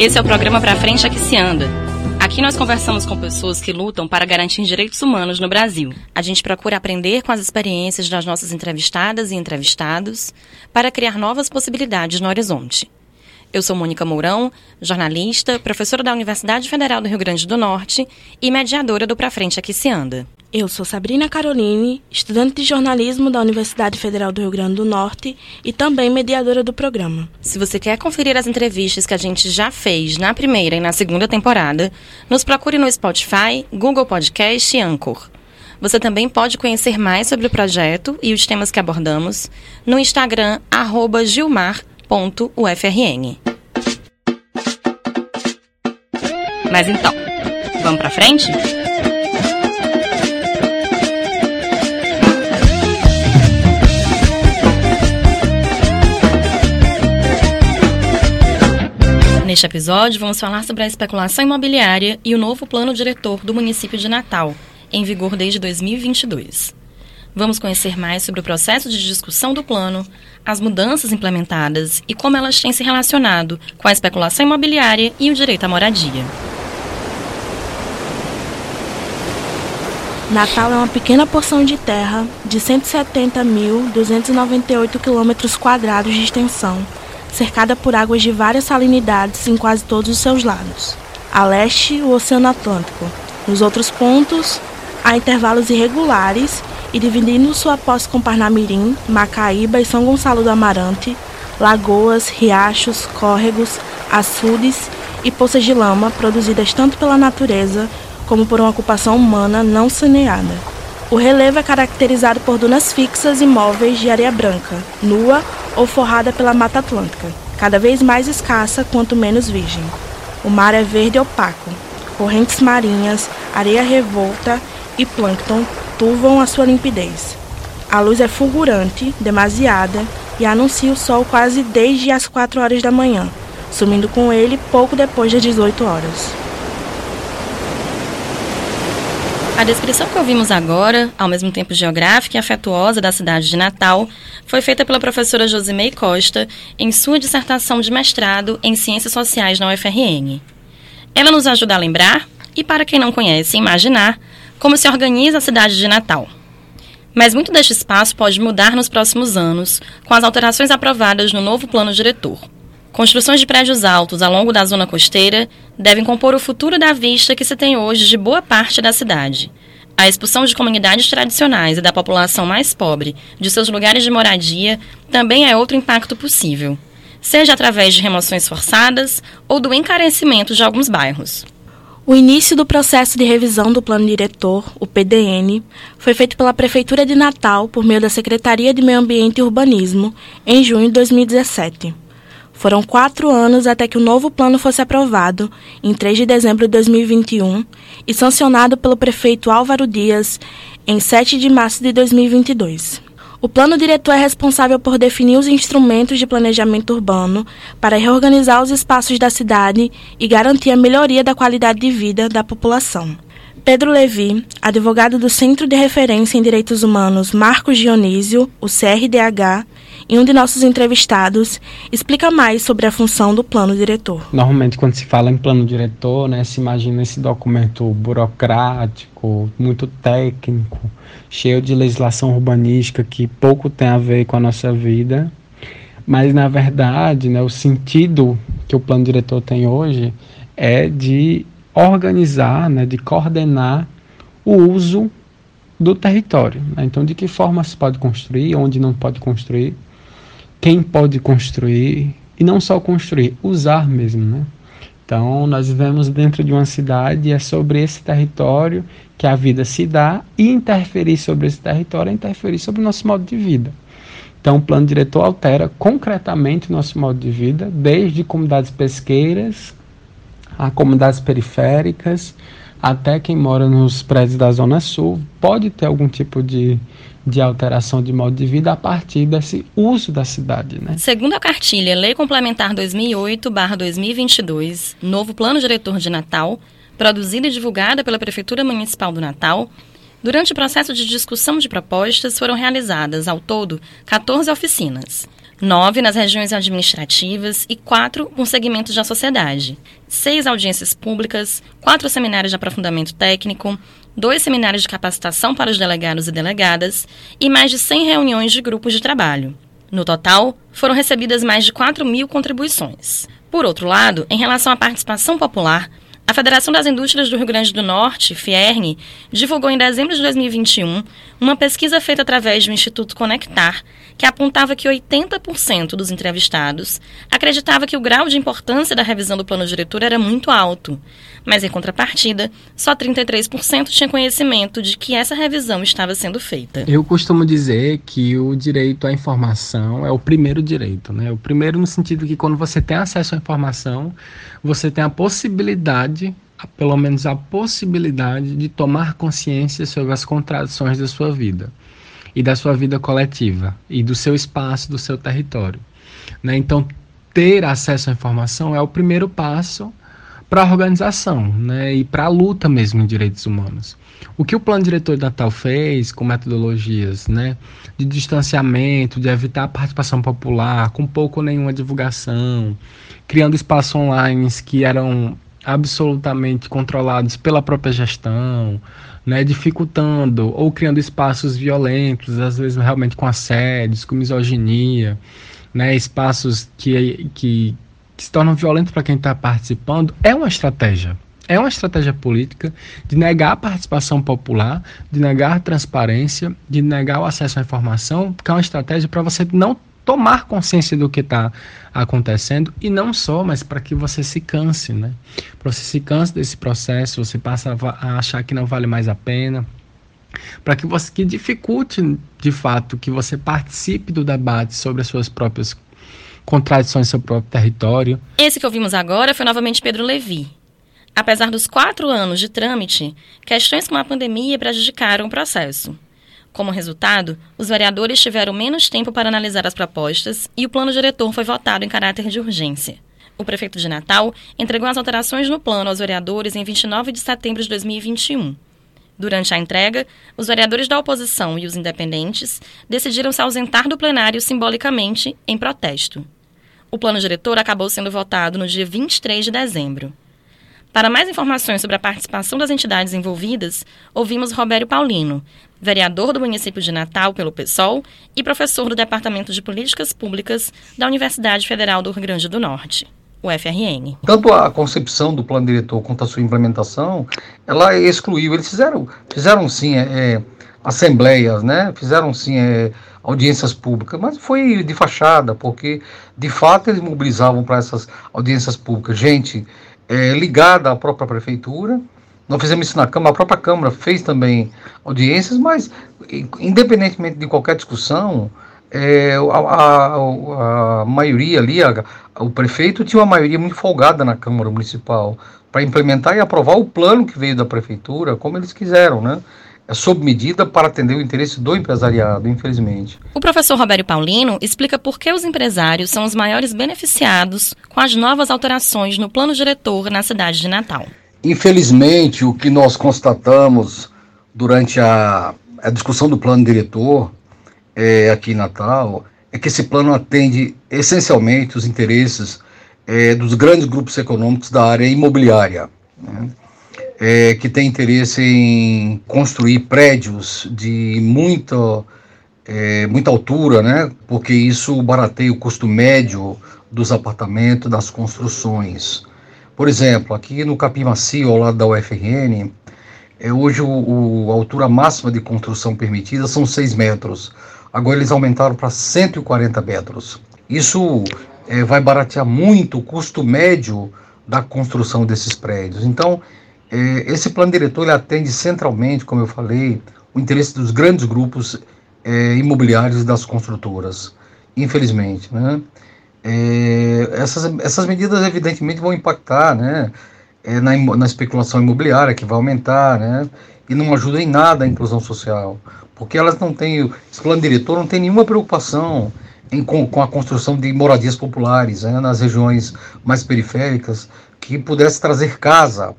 Esse é o programa Pra Frente Aqui Se Anda. Aqui nós conversamos com pessoas que lutam para garantir direitos humanos no Brasil. A gente procura aprender com as experiências das nossas entrevistadas e entrevistados para criar novas possibilidades no horizonte. Eu sou Mônica Mourão, jornalista, professora da Universidade Federal do Rio Grande do Norte e mediadora do Pra Frente Aqui Se Anda. Eu sou Sabrina Caroline, estudante de jornalismo da Universidade Federal do Rio Grande do Norte e também mediadora do programa. Se você quer conferir as entrevistas que a gente já fez na primeira e na segunda temporada, nos procure no Spotify, Google Podcast e Anchor. Você também pode conhecer mais sobre o projeto e os temas que abordamos no Instagram, arroba Gilmar Mas então, vamos para frente? Neste episódio, vamos falar sobre a especulação imobiliária e o novo plano diretor do município de Natal, em vigor desde 2022. Vamos conhecer mais sobre o processo de discussão do plano, as mudanças implementadas e como elas têm se relacionado com a especulação imobiliária e o direito à moradia. Natal é uma pequena porção de terra de 170.298 quilômetros quadrados de extensão, cercada por águas de várias salinidades em quase todos os seus lados. A leste, o Oceano Atlântico. Nos outros pontos, há intervalos irregulares e dividindo sua posse com Parnamirim, Macaíba e São Gonçalo do Amarante, lagoas, riachos, córregos, açudes e poças de lama produzidas tanto pela natureza como por uma ocupação humana não saneada. O relevo é caracterizado por dunas fixas e móveis de areia branca, nua ou forrada pela Mata Atlântica, cada vez mais escassa quanto menos virgem. O mar é verde opaco, correntes marinhas, areia revolta e plâncton turvam a sua limpidez. A luz é fulgurante, demasiada, e anuncia o sol quase desde as 4 horas da manhã, sumindo com ele pouco depois das 18 horas. A descrição que ouvimos agora, ao mesmo tempo geográfica e afetuosa da cidade de Natal, foi feita pela professora Josimei Costa em sua dissertação de mestrado em Ciências Sociais na UFRN. Ela nos ajuda a lembrar, e para quem não conhece, imaginar, como se organiza a cidade de Natal. Mas muito deste espaço pode mudar nos próximos anos, com as alterações aprovadas no novo plano diretor. Construções de prédios altos ao longo da zona costeira devem compor o futuro da vista que se tem hoje de boa parte da cidade. A expulsão de comunidades tradicionais e da população mais pobre de seus lugares de moradia também é outro impacto possível, seja através de remoções forçadas ou do encarecimento de alguns bairros. O início do processo de revisão do Plano Diretor, o PDN, foi feito pela Prefeitura de Natal por meio da Secretaria de Meio Ambiente e Urbanismo em junho de 2017. Foram quatro anos até que o novo plano fosse aprovado, em 3 de dezembro de 2021, e sancionado pelo prefeito Álvaro Dias em 7 de março de 2022. O plano diretor é responsável por definir os instrumentos de planejamento urbano para reorganizar os espaços da cidade e garantir a melhoria da qualidade de vida da população. Pedro Levi, advogado do Centro de Referência em Direitos Humanos Marcos Dionísio, o CRDH, e um de nossos entrevistados, explica mais sobre a função do plano diretor. Normalmente, quando se fala em plano diretor, né, se imagina esse documento burocrático, muito técnico, cheio de legislação urbanística que pouco tem a ver com a nossa vida. Mas, na verdade, né, o sentido que o plano diretor tem hoje é de organizar, né, de coordenar o uso do território. Né? Então, de que forma se pode construir, onde não pode construir, quem pode construir e não só construir, usar mesmo, né? Então, nós vivemos dentro de uma cidade e é sobre esse território que a vida se dá e interferir sobre esse território é interferir sobre o nosso modo de vida. Então, o plano diretor altera concretamente o nosso modo de vida, desde comunidades pesqueiras a comunidades periféricas, até quem mora nos prédios da Zona Sul, pode ter algum tipo de de alteração de modo de vida a partir desse uso da cidade. Né? Segundo a cartilha Lei Complementar 2008-2022, novo Plano Diretor de Natal, produzida e divulgada pela Prefeitura Municipal do Natal, durante o processo de discussão de propostas foram realizadas, ao todo, 14 oficinas. Nove nas regiões administrativas e quatro com segmentos da sociedade, seis audiências públicas, quatro seminários de aprofundamento técnico, dois seminários de capacitação para os delegados e delegadas e mais de 100 reuniões de grupos de trabalho. No total, foram recebidas mais de 4 mil contribuições. Por outro lado, em relação à participação popular, a Federação das Indústrias do Rio Grande do Norte, FIERN, divulgou em dezembro de 2021 uma pesquisa feita através do Instituto Conectar, que apontava que 80% dos entrevistados acreditava que o grau de importância da revisão do plano diretor era muito alto, mas em contrapartida, só 33% tinha conhecimento de que essa revisão estava sendo feita. Eu costumo dizer que o direito à informação é o primeiro direito, né? O primeiro no sentido que quando você tem acesso à informação, você tem a possibilidade, pelo menos a possibilidade de tomar consciência sobre as contradições da sua vida e da sua vida coletiva e do seu espaço, do seu território. Né? Então, ter acesso à informação é o primeiro passo para a organização né? e para a luta mesmo em direitos humanos. O que o plano diretor de Natal fez com metodologias né, de distanciamento, de evitar a participação popular, com pouco ou nenhuma divulgação, criando espaços online que eram absolutamente controlados pela própria gestão, né, dificultando ou criando espaços violentos, às vezes realmente com assédios, com misoginia, né, espaços que, que, que se tornam violentos para quem está participando, é uma estratégia. É uma estratégia política de negar a participação popular, de negar a transparência, de negar o acesso à informação, porque é uma estratégia para você não tomar consciência do que está acontecendo e não só, mas para que você se canse, né? Para você se canse desse processo, você passa a achar que não vale mais a pena, para que você que dificulte de fato que você participe do debate sobre as suas próprias contradições seu próprio território. Esse que ouvimos agora foi novamente Pedro Levi. Apesar dos quatro anos de trâmite, questões como a pandemia prejudicaram o processo. Como resultado, os vereadores tiveram menos tempo para analisar as propostas e o plano diretor foi votado em caráter de urgência. O prefeito de Natal entregou as alterações no plano aos vereadores em 29 de setembro de 2021. Durante a entrega, os vereadores da oposição e os independentes decidiram se ausentar do plenário simbolicamente em protesto. O plano diretor acabou sendo votado no dia 23 de dezembro. Para mais informações sobre a participação das entidades envolvidas, ouvimos Robério Paulino, vereador do município de Natal pelo PSOL e professor do Departamento de Políticas Públicas da Universidade Federal do Rio Grande do Norte. O FRN. Tanto a concepção do plano diretor quanto a sua implementação, ela excluiu. Eles fizeram, fizeram sim é, é assembleias, né? Fizeram sim é, audiências públicas, mas foi de fachada, porque de fato eles mobilizavam para essas audiências públicas gente é, ligada à própria prefeitura. Nós fizemos isso na Câmara, a própria Câmara fez também audiências, mas independentemente de qualquer discussão, é, a, a, a, maioria ali, a, o prefeito tinha uma maioria muito folgada na Câmara Municipal para implementar e aprovar o plano que veio da prefeitura, como eles quiseram, né? É sob medida para atender o interesse do empresariado, infelizmente. O professor Roberto Paulino explica por que os empresários são os maiores beneficiados com as novas alterações no plano diretor na cidade de Natal. Infelizmente, o que nós constatamos durante a, a discussão do plano diretor é, aqui em Natal é que esse plano atende essencialmente os interesses é, dos grandes grupos econômicos da área imobiliária. Né? É, que tem interesse em construir prédios de muita, é, muita altura, né? porque isso barateia o custo médio dos apartamentos, das construções. Por exemplo, aqui no Capim Macio, ao lado da UFRN, é, hoje o, o, a altura máxima de construção permitida são 6 metros. Agora eles aumentaram para 140 metros. Isso é, vai baratear muito o custo médio da construção desses prédios. Então, esse plano diretor atende centralmente, como eu falei, o interesse dos grandes grupos é, imobiliários das construtoras, infelizmente. Né? É, essas, essas medidas, evidentemente, vão impactar né, é, na, na especulação imobiliária, que vai aumentar, né, e não ajuda em nada a inclusão social, porque elas não têm, esse plano diretor não tem nenhuma preocupação em, com, com, a construção de moradias populares né, nas regiões mais periféricas, que pudesse trazer casa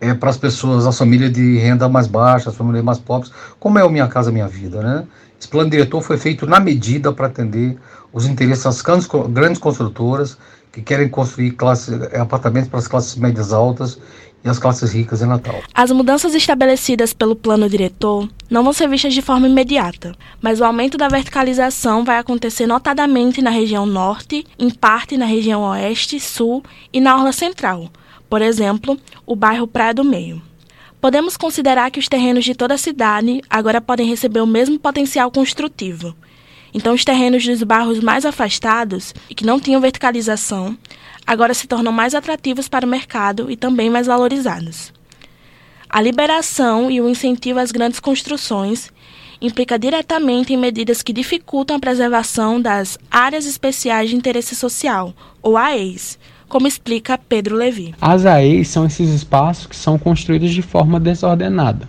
é, para as pessoas, as famílias de renda mais baixa, as famílias mais pobres, como é o Minha Casa Minha Vida, né? Esse plano diretor foi feito na medida para atender os interesses das grandes construtoras que querem construir classe, é, apartamentos para as classes médias altas e as classes ricas em Natal. As mudanças estabelecidas pelo plano diretor não vão ser vistas de forma imediata, mas o aumento da verticalização vai acontecer notadamente na região norte, em parte na região oeste, sul e na orla central, por exemplo, o bairro Praia do Meio. Podemos considerar que os terrenos de toda a cidade agora podem receber o mesmo potencial construtivo. Então, os terrenos dos bairros mais afastados e que não tinham verticalização agora se tornam mais atrativos para o mercado e também mais valorizados. A liberação e o incentivo às grandes construções implica diretamente em medidas que dificultam a preservação das áreas especiais de interesse social, ou AEIs, como explica Pedro Levi. As AEIs são esses espaços que são construídos de forma desordenada,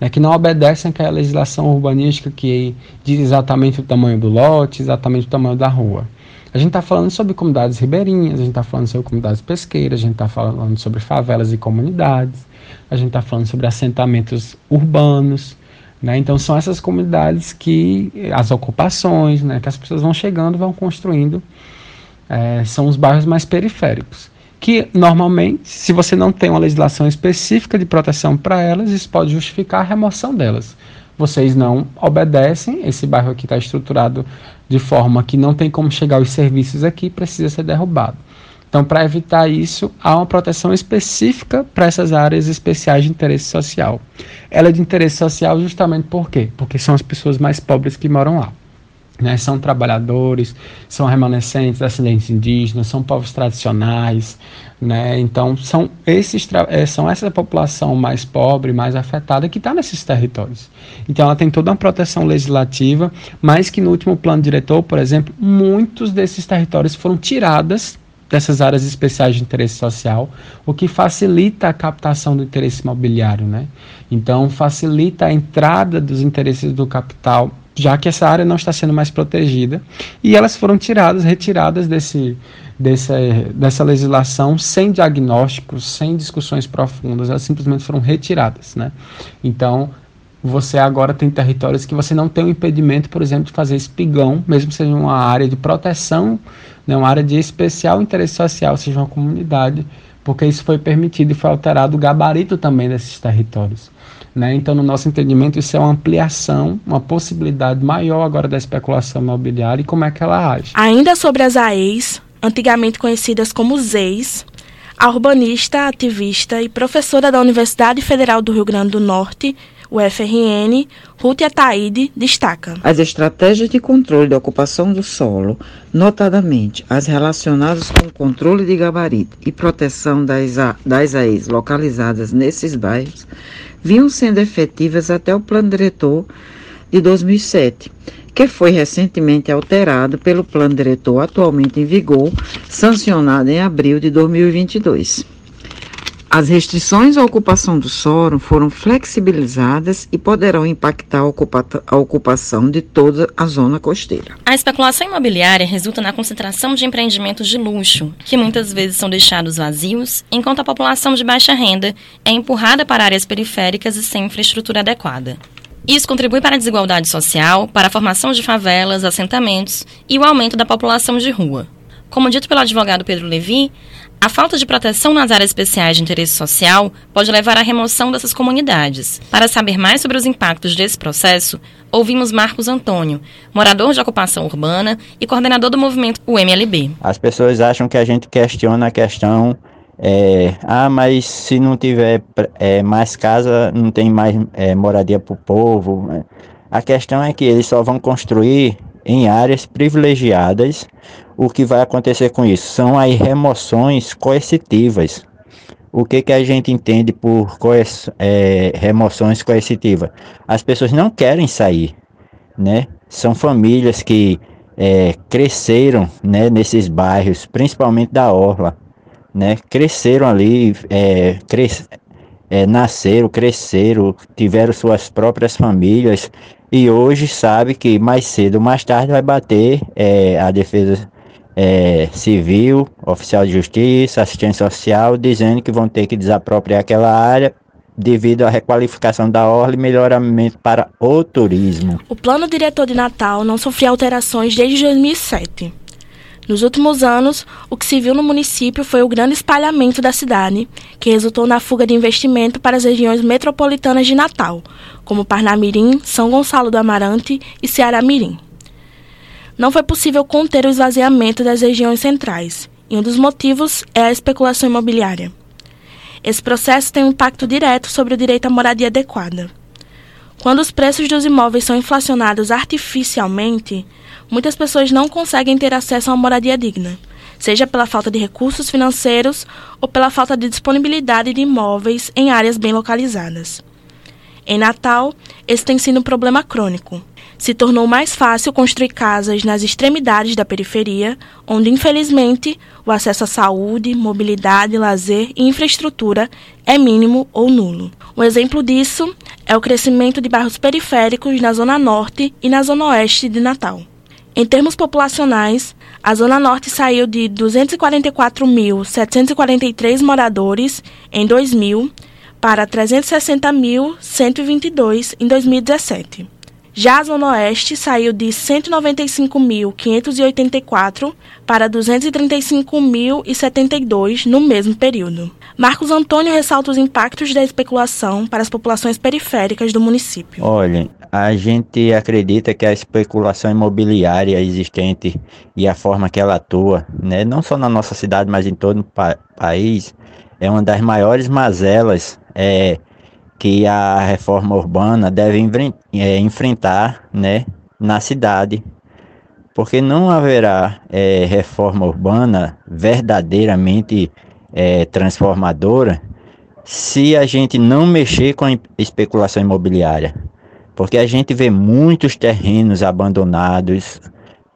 né, que não obedecem àquela legislação urbanística que diz exatamente o tamanho do lote, exatamente o tamanho da rua. A gente está falando sobre comunidades ribeirinhas, a gente está falando sobre comunidades pesqueiras, a gente está falando sobre favelas e comunidades, a gente está falando sobre assentamentos urbanos. Né? Então, são essas comunidades que, as ocupações, né, que as pessoas vão chegando, vão construindo, é, são os bairros mais periféricos. Que, normalmente, se você não tem uma legislação específica de proteção para elas, isso pode justificar a remoção delas vocês não obedecem, esse bairro aqui está estruturado de forma que não tem como chegar os serviços aqui, precisa ser derrubado. Então, para evitar isso, há uma proteção específica para essas áreas especiais de interesse social. Ela é de interesse social justamente por quê? Porque são as pessoas mais pobres que moram lá. Né, são trabalhadores, são remanescentes, ascendentes indígenas, são povos tradicionais, né, então são, esses, é, são essa população mais pobre, mais afetada que está nesses territórios. Então ela tem toda uma proteção legislativa, mas que no último plano diretor, por exemplo, muitos desses territórios foram tiradas dessas áreas especiais de interesse social, o que facilita a captação do interesse imobiliário, né? Então facilita a entrada dos interesses do capital já que essa área não está sendo mais protegida, e elas foram tiradas, retiradas desse, dessa, dessa legislação sem diagnósticos, sem discussões profundas, elas simplesmente foram retiradas. Né? Então, você agora tem territórios que você não tem o impedimento, por exemplo, de fazer espigão, mesmo que seja uma área de proteção, né, uma área de especial interesse social, seja uma comunidade, porque isso foi permitido e foi alterado o gabarito também desses territórios. Né? Então, no nosso entendimento, isso é uma ampliação, uma possibilidade maior agora da especulação imobiliária e como é que ela age. Ainda sobre as AEs, antigamente conhecidas como ZEIs, a urbanista, ativista e professora da Universidade Federal do Rio Grande do Norte, o FRN, Ruth Ataíde, destaca. As estratégias de controle da ocupação do solo, notadamente as relacionadas com o controle de gabarito e proteção das, das AEs localizadas nesses bairros, vinham sendo efetivas até o plano diretor de 2007, que foi recentemente alterado pelo plano diretor atualmente em vigor, sancionado em abril de 2022. As restrições à ocupação do solo foram flexibilizadas e poderão impactar a, a, ocupação de toda a zona costeira. A especulação imobiliária resulta na concentração de empreendimentos de luxo, que muitas vezes são deixados vazios, enquanto a população de baixa renda é empurrada para áreas periféricas e sem infraestrutura adequada. Isso contribui para a desigualdade social, para a formação de favelas, assentamentos e o aumento da população de rua. Como dito pelo advogado Pedro Levi, a falta de proteção nas áreas especiais de interesse social pode levar à remoção dessas comunidades. Para saber mais sobre os impactos desse processo, ouvimos Marcos Antônio, morador de ocupação urbana e coordenador do movimento UMLB. As pessoas acham que a gente questiona a questão é, ah, mas se não tiver é, mais casa, não tem mais é, moradia para o povo. A questão é que eles só vão construir em áreas privilegiadas o que vai acontecer com isso? São aí remoções coercitivas. O que, que a gente entende por é, remoções coercitivas? As pessoas não querem sair, né? São famílias que é, cresceram né, nesses bairros, principalmente da Orla, né? Cresceram ali, é, cres é, nasceram, cresceram, tiveram suas próprias famílias e hoje sabe que mais cedo ou mais tarde vai bater é, a defesa é, civil, oficial de justiça, assistente social, dizendo que vão ter que desapropriar aquela área devido à requalificação da orla e melhoramento para o turismo. O plano diretor de Natal não sofreu alterações desde 2007. Nos últimos anos, o que se viu no município foi o grande espalhamento da cidade, que resultou na fuga de investimento para as regiões metropolitanas de Natal, como Parnamirim, São Gonçalo do Amarante e Ceará-Mirim. Não foi possível conter o esvaziamento das regiões centrais, e um dos motivos é a especulação imobiliária. Esse processo tem um impacto direto sobre o direito à moradia adequada. Quando os preços dos imóveis são inflacionados artificialmente, muitas pessoas não conseguem ter acesso a uma moradia digna, seja pela falta de recursos financeiros ou pela falta de disponibilidade de imóveis em áreas bem localizadas. Em Natal, esse tem sido um problema crônico. Se tornou mais fácil construir casas nas extremidades da periferia, onde, infelizmente, o acesso à saúde, mobilidade, lazer e infraestrutura é mínimo ou nulo. Um exemplo disso é o crescimento de bairros periféricos na Zona Norte e na Zona Oeste de Natal. Em termos populacionais, a Zona Norte saiu de 244.743 moradores em 2000 para 360.122 em 2017. Já a Zona Oeste saiu de 195.584 para 235.072 no mesmo período. Marcos Antônio ressalta os impactos da especulação para as populações periféricas do município. Olha, a gente acredita que a especulação imobiliária existente e a forma que ela atua, né, não só na nossa cidade, mas em todo o pa país, é uma das maiores mazelas é, que a reforma urbana deve é, enfrentar né, na cidade, porque não haverá é, reforma urbana verdadeiramente é, transformadora se a gente não mexer com a especulação imobiliária. Porque a gente vê muitos terrenos abandonados,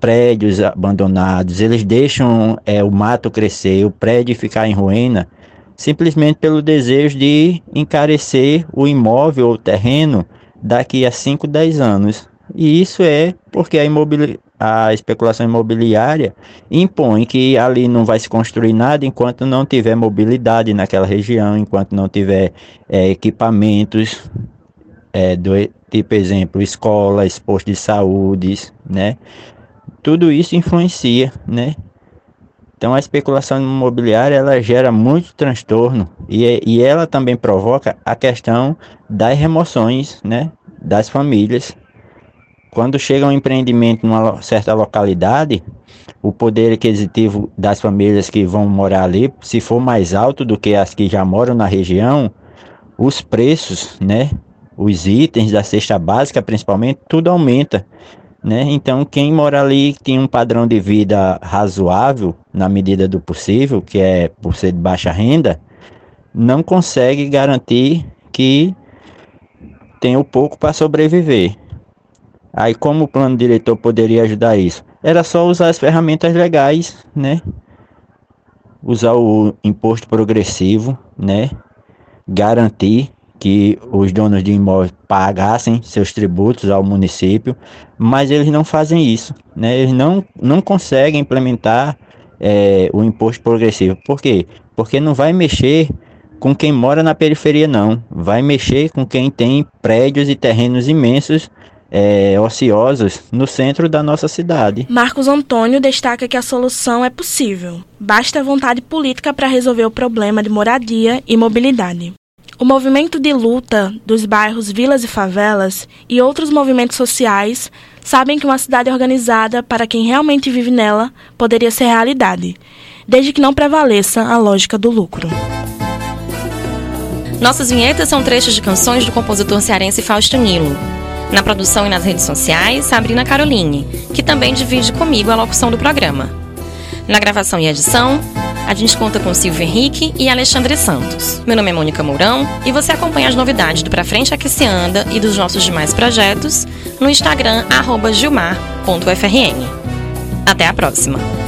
prédios abandonados, eles deixam é, o mato crescer, o prédio ficar em ruína simplesmente pelo desejo de encarecer o imóvel ou terreno daqui a 5, 10 anos. E isso é porque a, imobili a especulação imobiliária impõe que ali não vai se construir nada enquanto não tiver mobilidade naquela região, enquanto não tiver é, equipamentos é, do tipo exemplo escolas, postos de saúde, né? Tudo isso influencia, né? Então a especulação imobiliária ela gera muito transtorno e, e ela também provoca a questão das remoções né, das famílias. Quando chega um empreendimento numa certa localidade, o poder aquisitivo das famílias que vão morar ali, se for mais alto do que as que já moram na região, os preços, né, os itens da cesta básica principalmente, tudo aumenta. Né? Então, quem mora ali tem um padrão de vida razoável, na medida do possível, que é por ser de baixa renda, não consegue garantir que tem o pouco para sobreviver. Aí, como o plano diretor poderia ajudar isso? Era só usar as ferramentas legais, né? Usar o imposto progressivo, né? Garantir que os donos de imóveis pagassem seus tributos ao município, mas eles não fazem isso, né? Eles não, não conseguem implementar é, o imposto progressivo. Por quê? Porque não vai mexer com quem mora na periferia, não. Vai mexer com quem tem prédios e terrenos imensos é, ociosos no centro da nossa cidade. Marcos Antônio destaca que a solução é possível. Basta vontade política para resolver o problema de moradia e mobilidade. O movimento de luta dos bairros Vilas e Favelas e outros movimentos sociais sabem que uma cidade organizada para quem realmente vive nela poderia ser realidade, desde que não prevaleça a lógica do lucro. Nossas vinhetas são trechos de canções do compositor cearense Fausto Nilo. Na produção e nas redes sociais, Sabrina Caroline, que também divide comigo a locução do programa. Na gravação e edição, a gente conta com Silvio Henrique e Alexandre Santos. Meu nome é Mônica Mourão e você acompanha as novidades do Pra Frente Aqui Se Anda e dos nossos demais projetos no Instagram, gilmar.frn. Até a próxima!